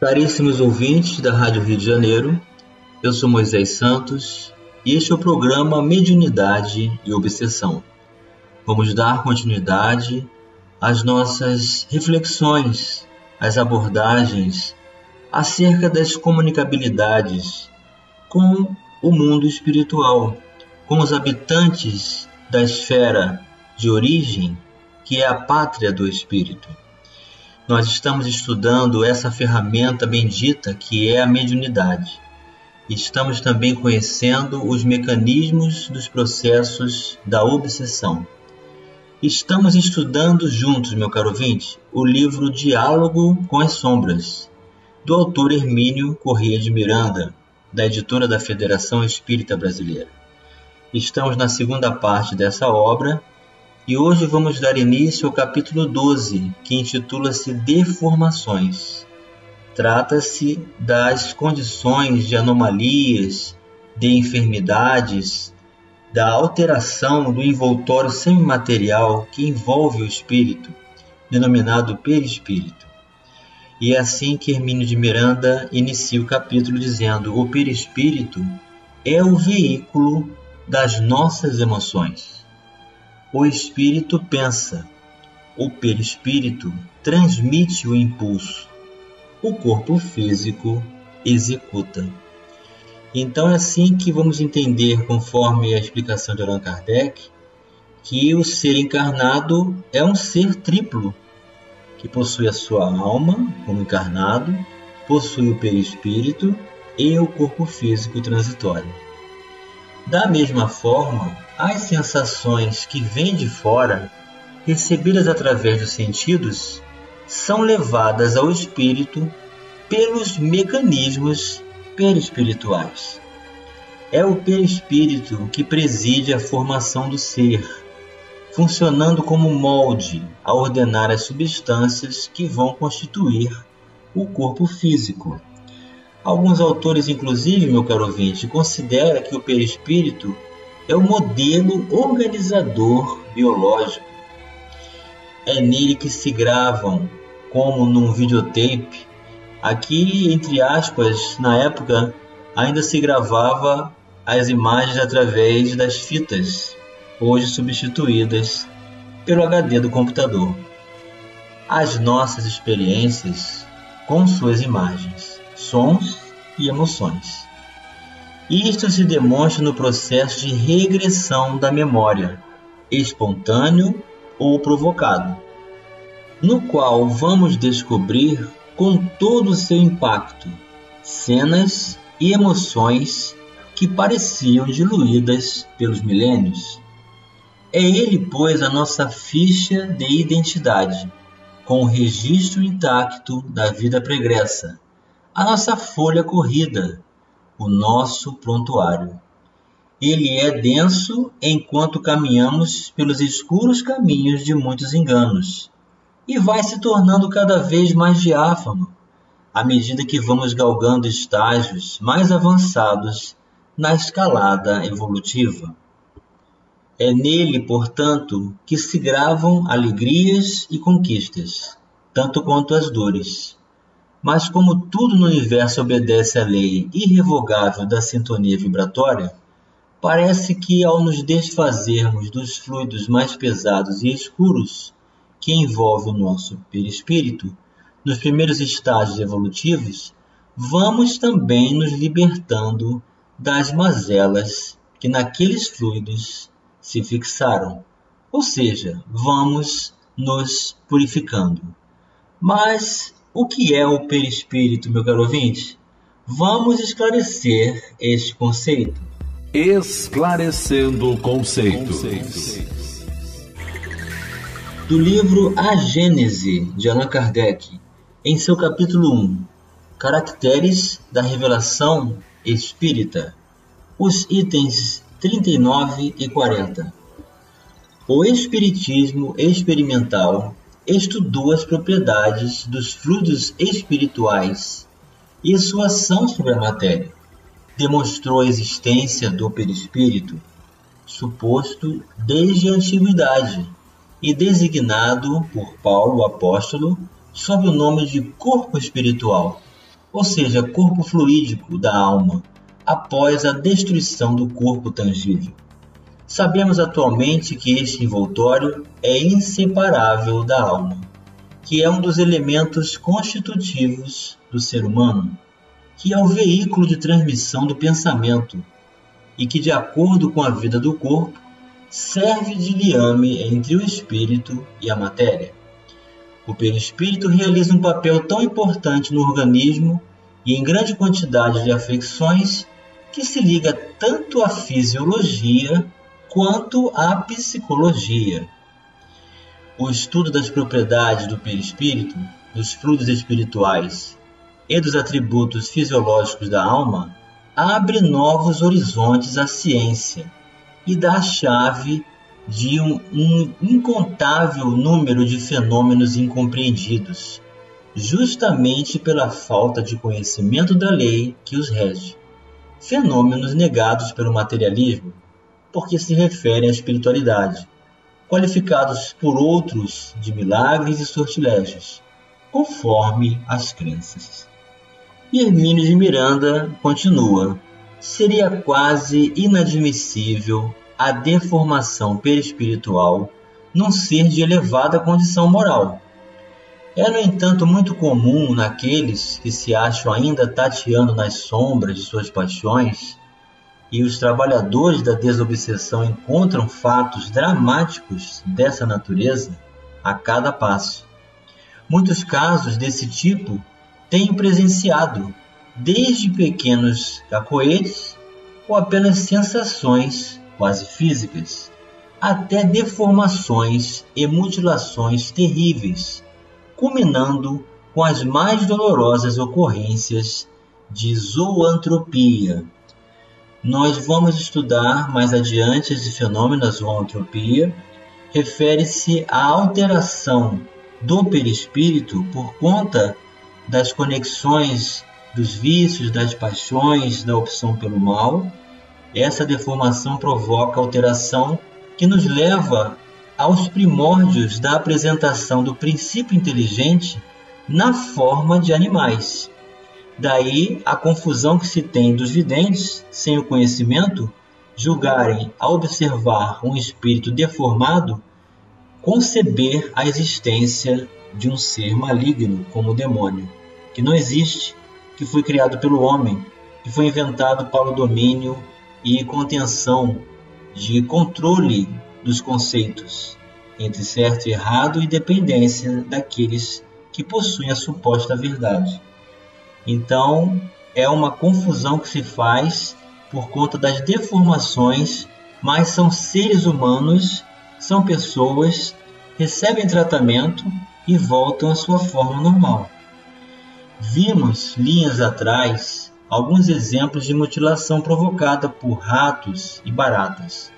Caríssimos ouvintes da Rádio Rio de Janeiro, eu sou Moisés Santos e este é o programa Mediunidade e Obsessão. Vamos dar continuidade às nossas reflexões, às abordagens acerca das comunicabilidades com o mundo espiritual, com os habitantes da esfera de origem que é a pátria do espírito nós estamos estudando essa ferramenta bendita que é a mediunidade. Estamos também conhecendo os mecanismos dos processos da obsessão. Estamos estudando juntos, meu caro ouvinte, o livro Diálogo com as Sombras, do autor Hermínio Corrêa de Miranda, da editora da Federação Espírita Brasileira. Estamos na segunda parte dessa obra e hoje vamos dar início ao capítulo 12, que intitula-se Deformações. Trata-se das condições de anomalias, de enfermidades, da alteração do envoltório semimaterial que envolve o espírito, denominado perispírito. E é assim que Hermínio de Miranda inicia o capítulo dizendo: O perispírito é o veículo das nossas emoções. O espírito pensa, o perispírito transmite o impulso, o corpo físico executa. Então é assim que vamos entender, conforme a explicação de Allan Kardec, que o ser encarnado é um ser triplo, que possui a sua alma como encarnado, possui o perispírito e o corpo físico transitório. Da mesma forma, as sensações que vêm de fora, recebidas através dos sentidos, são levadas ao espírito pelos mecanismos perispirituais. É o perispírito que preside a formação do ser, funcionando como molde a ordenar as substâncias que vão constituir o corpo físico. Alguns autores, inclusive, meu caro ouvinte, consideram que o perispírito é o modelo organizador biológico. É nele que se gravam, como num videotape. Aqui, entre aspas, na época, ainda se gravava as imagens através das fitas, hoje substituídas pelo HD do computador. As nossas experiências com suas imagens, sons e emoções. Isto se demonstra no processo de regressão da memória, espontâneo ou provocado, no qual vamos descobrir com todo o seu impacto cenas e emoções que pareciam diluídas pelos milênios. É ele, pois, a nossa ficha de identidade, com o registro intacto da vida pregressa, a nossa folha corrida, o nosso prontuário. Ele é denso enquanto caminhamos pelos escuros caminhos de muitos enganos, e vai se tornando cada vez mais diáfano à medida que vamos galgando estágios mais avançados na escalada evolutiva. É nele, portanto, que se gravam alegrias e conquistas, tanto quanto as dores. Mas como tudo no universo obedece à lei irrevogável da sintonia vibratória, parece que ao nos desfazermos dos fluidos mais pesados e escuros que envolvem o nosso perispírito, nos primeiros estágios evolutivos, vamos também nos libertando das mazelas que naqueles fluidos se fixaram. Ou seja, vamos nos purificando. Mas o que é o perispírito, meu caro ouvinte? Vamos esclarecer este conceito. Esclarecendo conceitos. Do livro A Gênese, de Allan Kardec, em seu capítulo 1, Caracteres da revelação espírita. Os itens 39 e 40. O espiritismo experimental estudou as propriedades dos fluidos espirituais e sua ação sobre a matéria. Demonstrou a existência do perispírito, suposto desde a antiguidade e designado por Paulo apóstolo sob o nome de corpo espiritual, ou seja, corpo fluídico da alma, após a destruição do corpo tangível. Sabemos atualmente que este envoltório é inseparável da alma, que é um dos elementos constitutivos do ser humano, que é o veículo de transmissão do pensamento e que, de acordo com a vida do corpo, serve de liame entre o espírito e a matéria. O perispírito realiza um papel tão importante no organismo e em grande quantidade de afecções que se liga tanto à fisiologia quanto à psicologia. O estudo das propriedades do perispírito, dos fluidos espirituais e dos atributos fisiológicos da alma abre novos horizontes à ciência e dá a chave de um, um incontável número de fenômenos incompreendidos, justamente pela falta de conhecimento da lei que os rege. Fenômenos negados pelo materialismo porque se referem à espiritualidade, qualificados por outros de milagres e sortilégios, conforme as crenças. E Hermínio de Miranda continua: seria quase inadmissível a deformação perispiritual num ser de elevada condição moral. É, no entanto, muito comum naqueles que se acham ainda tateando nas sombras de suas paixões e os trabalhadores da desobsessão encontram fatos dramáticos dessa natureza a cada passo. Muitos casos desse tipo tenho presenciado, desde pequenos cacoetes ou apenas sensações quase físicas, até deformações e mutilações terríveis, culminando com as mais dolorosas ocorrências de zoantropia, nós vamos estudar mais adiante esse fenômeno da zoantropia. Refere-se à alteração do perispírito por conta das conexões dos vícios, das paixões, da opção pelo mal. Essa deformação provoca alteração que nos leva aos primórdios da apresentação do princípio inteligente na forma de animais. Daí a confusão que se tem dos videntes, sem o conhecimento, julgarem, ao observar um espírito deformado, conceber a existência de um ser maligno como o demônio, que não existe, que foi criado pelo homem, que foi inventado para o domínio e contenção de controle dos conceitos entre certo e errado e dependência daqueles que possuem a suposta verdade. Então, é uma confusão que se faz por conta das deformações, mas são seres humanos, são pessoas, recebem tratamento e voltam à sua forma normal. Vimos linhas atrás alguns exemplos de mutilação provocada por ratos e baratas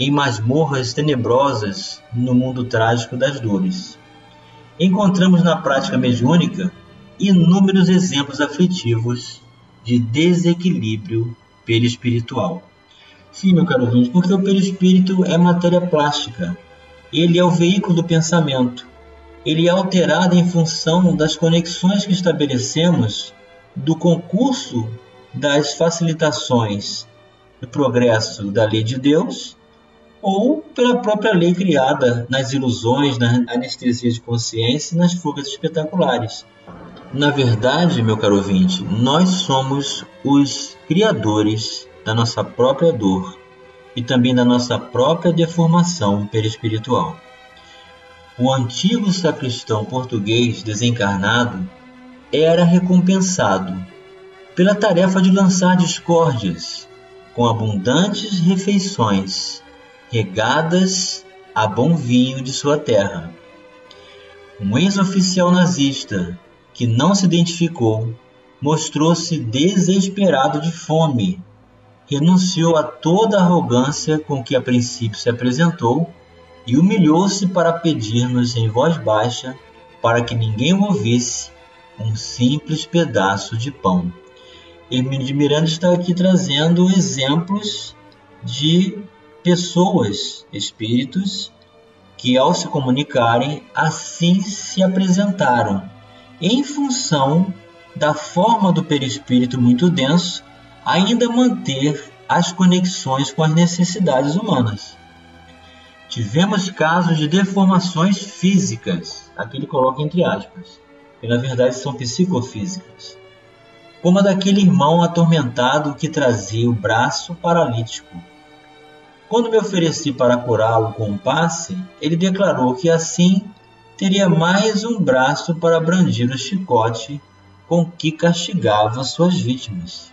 em masmorras tenebrosas no mundo trágico das dores. Encontramos na prática mediúnica inúmeros exemplos aflitivos de desequilíbrio perispiritual. Sim, meu caro ouvinte, porque o perispírito é matéria plástica. Ele é o veículo do pensamento. Ele é alterado em função das conexões que estabelecemos do concurso das facilitações do progresso da lei de Deus ou pela própria lei criada nas ilusões, na anestesia de consciência e nas fugas espetaculares. Na verdade, meu caro ouvinte, nós somos os criadores da nossa própria dor e também da nossa própria deformação perispiritual. O antigo sacristão português desencarnado era recompensado pela tarefa de lançar discórdias com abundantes refeições regadas a bom vinho de sua terra. Um ex-oficial nazista que não se identificou mostrou-se desesperado de fome, renunciou a toda a arrogância com que a princípio se apresentou e humilhou-se para pedir-nos em voz baixa, para que ninguém o ouvisse, um simples pedaço de pão. Hermínio de Miranda está aqui trazendo exemplos de pessoas, espíritos, que ao se comunicarem assim se apresentaram, em função da forma do perispírito muito denso ainda manter as conexões com as necessidades humanas. Tivemos casos de deformações físicas, aqui ele coloca entre aspas, que na verdade são psicofísicas, como a daquele irmão atormentado que trazia o braço paralítico. Quando me ofereci para curá-lo com um passe, ele declarou que assim teria mais um braço para brandir o chicote com que castigava suas vítimas.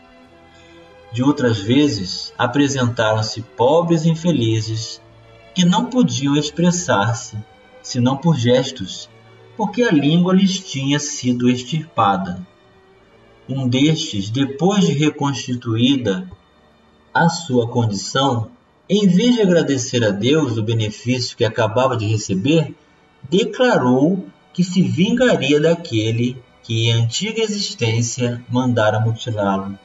De outras vezes, apresentaram-se pobres infelizes que não podiam expressar-se, senão por gestos, porque a língua lhes tinha sido extirpada. Um destes, depois de reconstituída a sua condição, em vez de agradecer a Deus o benefício que acabava de receber, declarou que se vingaria daquele que em antiga existência mandara mutilá-lo.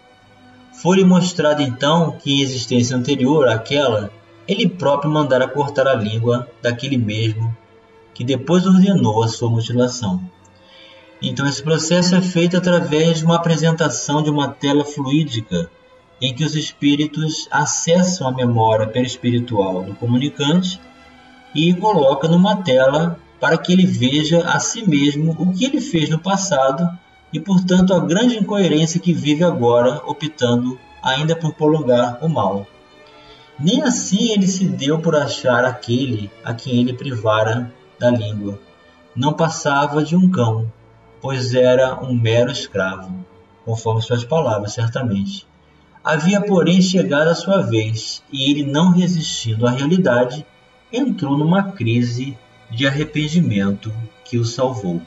Foi-lhe mostrado então que em existência anterior àquela, ele próprio mandara cortar a língua daquele mesmo que depois ordenou a sua mutilação. Então esse processo é feito através de uma apresentação de uma tela fluídica em que os espíritos acessam a memória perispiritual do comunicante e coloca numa tela para que ele veja a si mesmo o que ele fez no passado e, portanto, a grande incoerência que vive agora, optando ainda por prolongar o mal. Nem assim ele se deu por achar aquele a quem ele privara da língua. Não passava de um cão, pois era um mero escravo, conforme suas palavras, certamente. Havia, porém, chegado a sua vez, e ele, não resistindo à realidade, entrou numa crise de arrependimento que o salvou.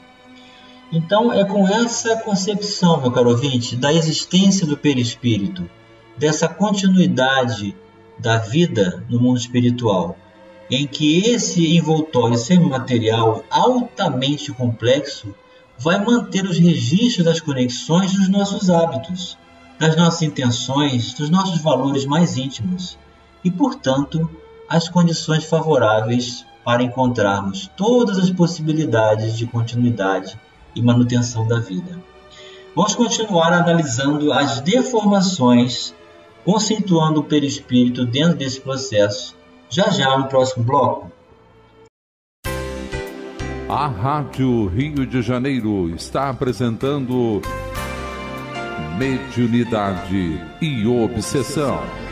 Então, é com essa concepção, meu caro ouvinte, da existência do perispírito, dessa continuidade da vida no mundo espiritual, em que esse envoltório semimaterial altamente complexo vai manter os registros das conexões dos nossos hábitos, das nossas intenções, dos nossos valores mais íntimos e, portanto, as condições favoráveis para encontrarmos todas as possibilidades de continuidade e manutenção da vida. Vamos continuar analisando as deformações, conceituando o perispírito dentro desse processo, já já no próximo bloco. A Rádio Rio de Janeiro está apresentando Mediunidade e Obsessão.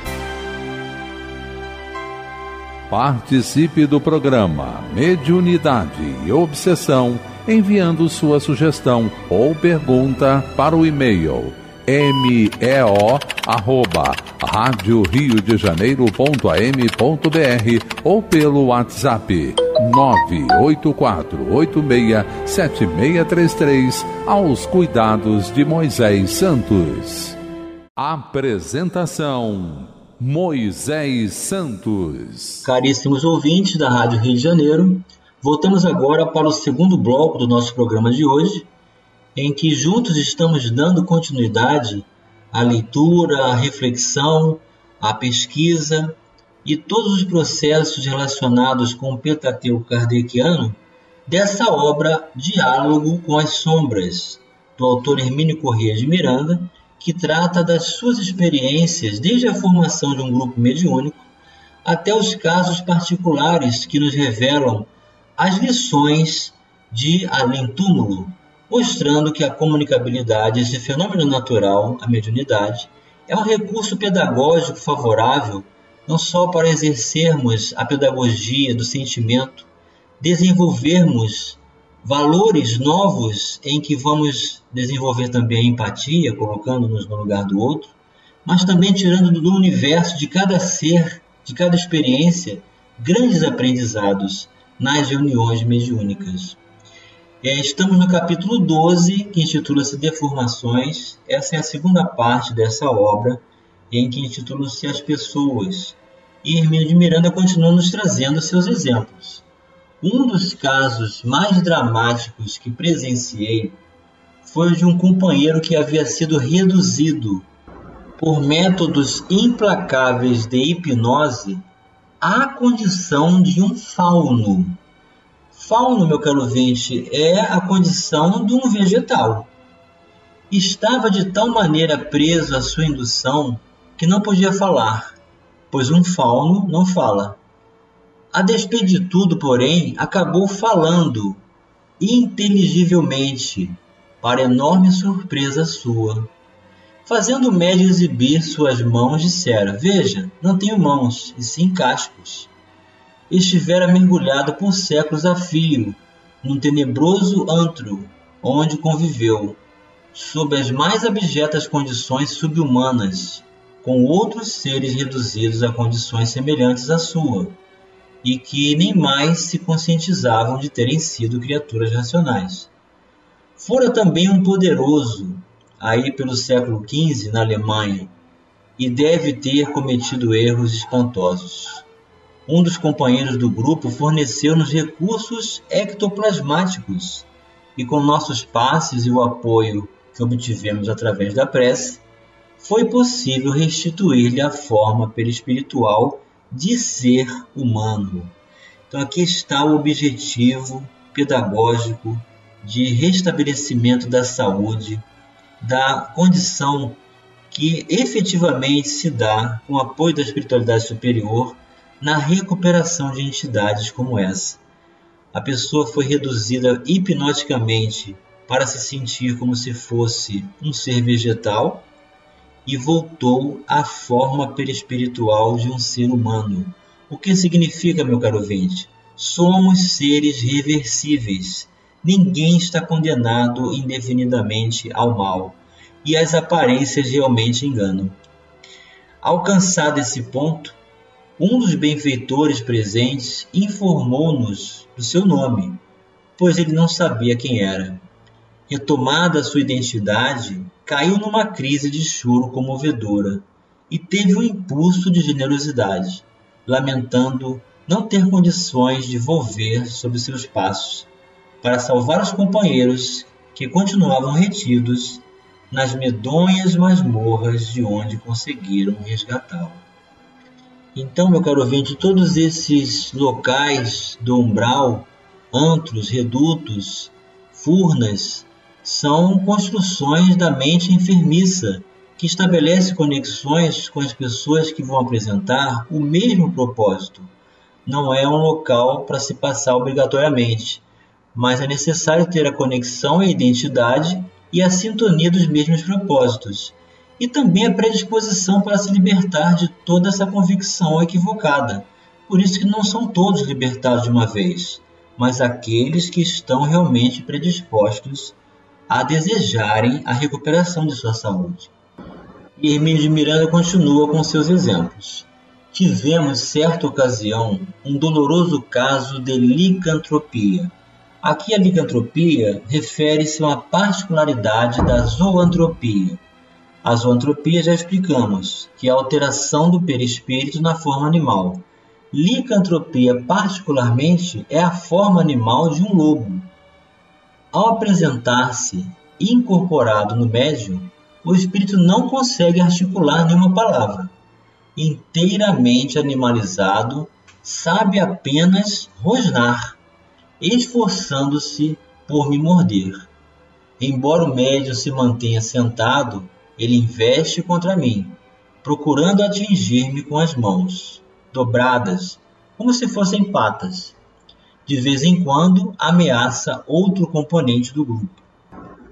Participe do programa Mediunidade e Obsessão enviando sua sugestão ou pergunta para o e-mail meo arroba rádio rio de janeiro.am.br ou pelo WhatsApp 984867633 aos cuidados de Moisés Santos. Apresentação Moisés Santos. Caríssimos ouvintes da Rádio Rio de Janeiro, voltamos agora para o segundo bloco do nosso programa de hoje, em que juntos estamos dando continuidade à leitura, à reflexão, à pesquisa e todos os processos relacionados com o Pentateuco kardeciano dessa obra Diálogo com as Sombras, do autor Hermínio Corrêa de Miranda, que trata das suas experiências desde a formação de um grupo mediúnico até os casos particulares que nos revelam as lições de além túmulo, mostrando que a comunicabilidade, esse fenômeno natural, a mediunidade, é um recurso pedagógico favorável não só para exercermos a pedagogia do sentimento, desenvolvermos valores novos em que vamos desenvolver também a empatia, colocando-nos no lugar do outro, mas também tirando do universo de cada ser, de cada experiência, grandes aprendizados nas reuniões mediúnicas. É, estamos no capítulo 12, que intitula-se Deformações. Essa é a segunda parte dessa obra, em que intitula-se As Pessoas. E Hermínio de Miranda continua nos trazendo seus exemplos. Um dos casos mais dramáticos que presenciei foi de um companheiro que havia sido reduzido por métodos implacáveis de hipnose à condição de um fauno. Fauno, meu caro ouvinte, é a condição de um vegetal. Estava de tal maneira preso à sua indução que não podia falar, pois um fauno não fala. A despeito de tudo, porém, acabou falando inteligivelmente, para enorme surpresa sua. Fazendo o médio exibir suas mãos, dissera: Veja, não tenho mãos, e sim cascos. Estivera mergulhado por séculos a fio, num tenebroso antro, onde conviveu, sob as mais abjetas condições subhumanas, com outros seres reduzidos a condições semelhantes à sua, e que nem mais se conscientizavam de terem sido criaturas racionais. Fora também um poderoso, aí pelo século XV na Alemanha, e deve ter cometido erros espantosos. Um dos companheiros do grupo forneceu-nos recursos ectoplasmáticos, e com nossos passes e o apoio que obtivemos através da prece, foi possível restituir-lhe a forma perispiritual de ser humano. Então aqui está o objetivo pedagógico de restabelecimento da saúde, da condição que efetivamente se dá com o apoio da espiritualidade superior na recuperação de entidades como essa. A pessoa foi reduzida hipnoticamente para se sentir como se fosse um ser vegetal e voltou à forma perispiritual de um ser humano. O que significa, meu caro ouvinte? Somos seres reversíveis Ninguém está condenado indefinidamente ao mal, e as aparências realmente enganam. Alcançado esse ponto, um dos benfeitores presentes informou-nos do seu nome, pois ele não sabia quem era. Retomada sua identidade, caiu numa crise de choro comovedora e teve um impulso de generosidade, lamentando não ter condições de volver sobre seus passos para salvar os companheiros que continuavam retidos nas medonhas masmorras de onde conseguiram resgatá-lo. Então, meu caro ouvinte, todos esses locais do umbral, antros, redutos, furnas, são construções da mente enfermiça que estabelece conexões com as pessoas que vão apresentar o mesmo propósito. Não é um local para se passar obrigatoriamente, mas é necessário ter a conexão e a identidade e a sintonia dos mesmos propósitos, e também a predisposição para se libertar de toda essa convicção equivocada. Por isso que não são todos libertados de uma vez, mas aqueles que estão realmente predispostos a desejarem a recuperação de sua saúde. E Hermínio de Miranda continua com seus exemplos. Tivemos, certa ocasião, um doloroso caso de licantropia, Aqui a licantropia refere-se a uma particularidade da zoantropia. A zoantropia já explicamos, que é a alteração do perispírito na forma animal. Licantropia, particularmente, é a forma animal de um lobo. Ao apresentar-se incorporado no médium, o espírito não consegue articular nenhuma palavra. Inteiramente animalizado, sabe apenas rosnar esforçando-se por me morder. Embora o médium se mantenha sentado, ele investe contra mim, procurando atingir-me com as mãos, dobradas, como se fossem patas. De vez em quando ameaça outro componente do grupo.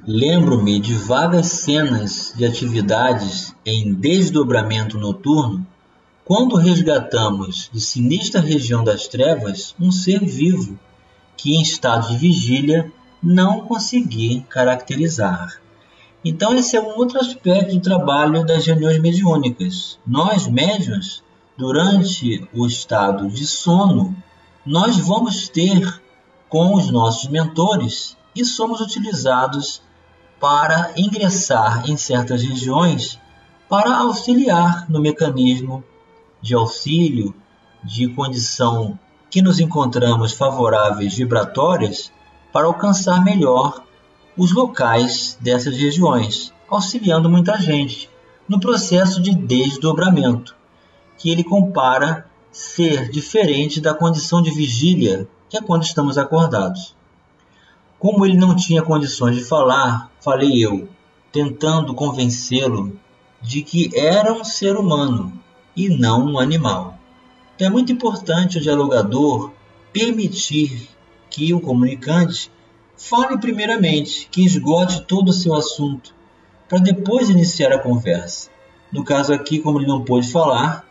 Lembro-me de vagas cenas de atividades em desdobramento noturno quando resgatamos de sinistra região das trevas um ser vivo que em estado de vigília não consegui caracterizar. Então esse é um outro aspecto do trabalho das reuniões mediúnicas. Nós, médiuns, durante o estado de sono, nós vamos ter com os nossos mentores e somos utilizados para ingressar em certas regiões para auxiliar no mecanismo de auxílio de condição que nos encontramos favoráveis vibratórias para alcançar melhor os locais dessas regiões, auxiliando muita gente no processo de desdobramento, que ele compara ser diferente da condição de vigília, que é quando estamos acordados. Como ele não tinha condições de falar, falei eu, tentando convencê-lo de que era um ser humano e não um animal. É muito importante o dialogador permitir que o comunicante fale primeiramente, que esgote todo o seu assunto, para depois iniciar a conversa. No caso aqui, como ele não pôde falar,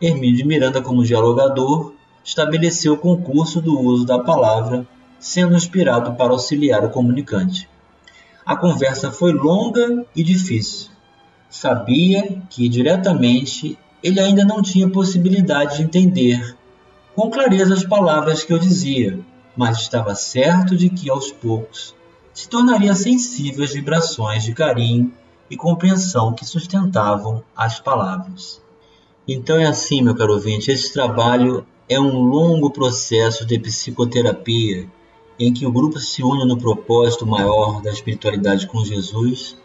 Hermínio de Miranda, como dialogador, estabeleceu o concurso do uso da palavra, sendo inspirado para auxiliar o comunicante. A conversa foi longa e difícil. Sabia que diretamente ele ainda não tinha possibilidade de entender com clareza as palavras que eu dizia, mas estava certo de que aos poucos se tornaria sensível às vibrações de carinho e compreensão que sustentavam as palavras. Então é assim, meu caro ouvinte, esse trabalho é um longo processo de psicoterapia em que o grupo se une no propósito maior da espiritualidade com Jesus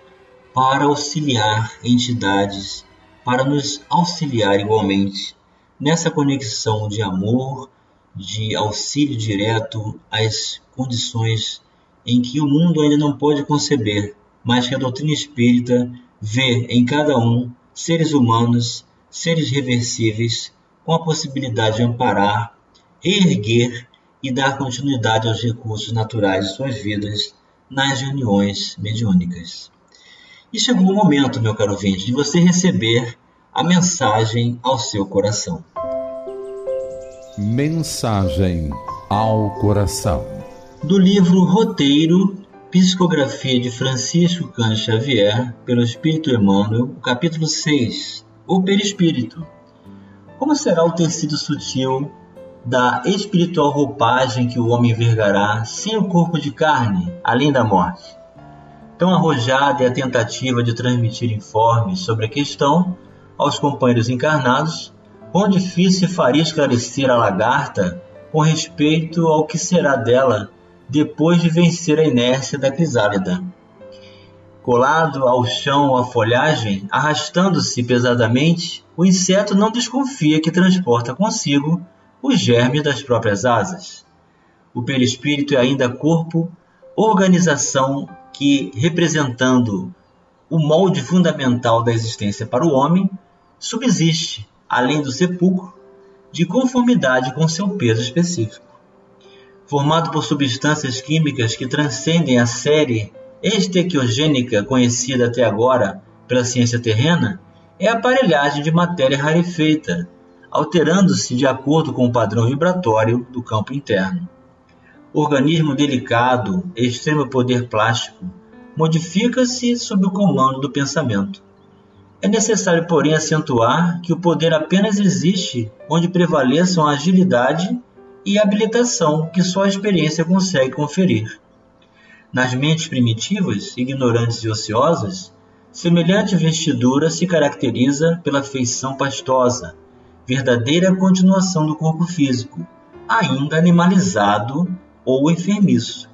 para auxiliar entidades, para nos auxiliar igualmente nessa conexão de amor, de auxílio direto às condições em que o mundo ainda não pode conceber, mas que a doutrina espírita vê em cada um seres humanos seres reversíveis com a possibilidade de amparar, reerguer e dar continuidade aos recursos naturais de suas vidas nas reuniões mediúnicas. E chegou o momento, meu caro ouvinte, de você receber a mensagem ao seu coração. Mensagem ao coração. Do livro Roteiro, Psicografia de Francisco Cândido Xavier, pelo Espírito Emmanuel, capítulo 6, o perispírito. Como será o tecido sutil da espiritual roupagem que o homem vergará sem o corpo de carne, além da morte? Tão arrojada é a tentativa de transmitir informes sobre a questão aos companheiros encarnados, quão difícil faria esclarecer a lagarta com respeito ao que será dela depois de vencer a inércia da crisálida colado ao chão a folhagem, arrastando-se pesadamente, o inseto não desconfia que transporta consigo os germes das próprias asas. O perispírito é ainda corpo, organização que, representando o molde fundamental da existência para o homem, subsiste, além do sepulcro, de conformidade com seu peso específico. Formado por substâncias químicas que transcendem a série estequiogênica conhecida até agora pela ciência terrena é a aparelhagem de matéria rarefeita, alterando-se de acordo com o padrão vibratório do campo interno. organismo delicado, extremo poder plástico, modifica-se sob o comando do pensamento. É necessário, porém, acentuar que o poder apenas existe onde prevaleçam a agilidade e habilitação que só a experiência consegue conferir. Nas mentes primitivas, ignorantes e ociosas, semelhante vestidura se caracteriza pela feição pastosa, verdadeira continuação do corpo físico, ainda animalizado ou enfermiço.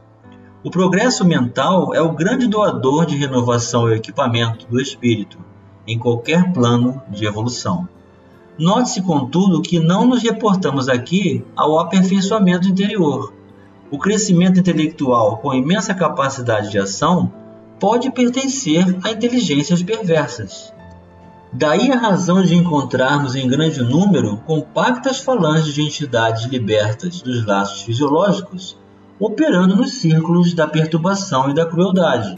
O progresso mental é o grande doador de renovação e equipamento do espírito, em qualquer plano de evolução. Note-se, contudo, que não nos reportamos aqui ao aperfeiçoamento interior, o crescimento intelectual com imensa capacidade de ação pode pertencer a inteligências perversas. Daí a razão de encontrarmos em grande número compactas falanges de entidades libertas dos laços fisiológicos operando nos círculos da perturbação e da crueldade,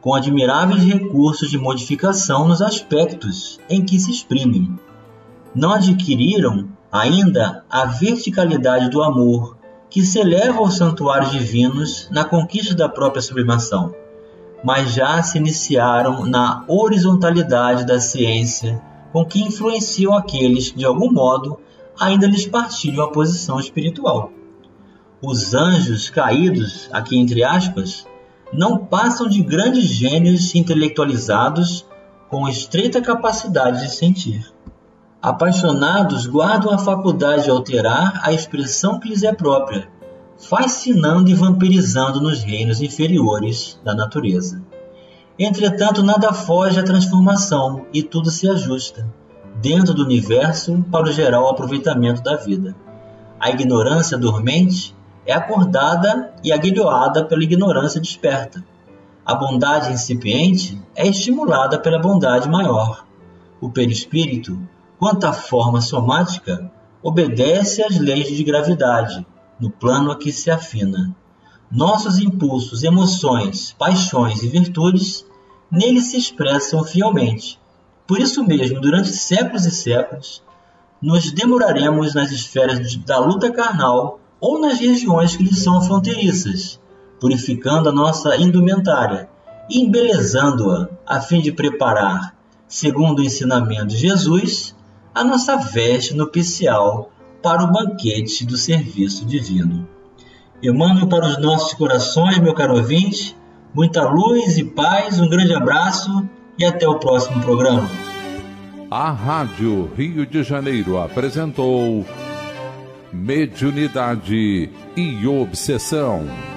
com admiráveis recursos de modificação nos aspectos em que se exprimem. Não adquiriram ainda a verticalidade do amor, que se eleva aos santuários divinos na conquista da própria sublimação, mas já se iniciaram na horizontalidade da ciência com que influenciam aqueles que, de algum modo, ainda lhes partilham a posição espiritual. Os anjos caídos, aqui entre aspas, não passam de grandes gênios intelectualizados com estreita capacidade de sentir. Apaixonados guardam a faculdade de alterar a expressão que lhes é própria, fascinando e vampirizando nos reinos inferiores da natureza. Entretanto, nada foge à transformação e tudo se ajusta, dentro do universo, para o geral aproveitamento da vida. A ignorância dormente é acordada e aguilhoada pela ignorância desperta. A bondade incipiente é estimulada pela bondade maior. O perispírito, quanto à forma somática, obedece às leis de gravidade, no plano a que se afina. Nossos impulsos, emoções, paixões e virtudes nele se expressam fielmente. Por isso mesmo, durante séculos e séculos, nos demoraremos nas esferas da luta carnal ou nas regiões que lhe são fronteiriças, purificando a nossa indumentária e embelezando-a, a fim de preparar, segundo o ensinamento de Jesus, a nossa veste nupcial para o banquete do serviço divino. Eu mando para os nossos corações, meu caro ouvinte, muita luz e paz, um grande abraço e até o próximo programa. A Rádio Rio de Janeiro apresentou Mediunidade e Obsessão.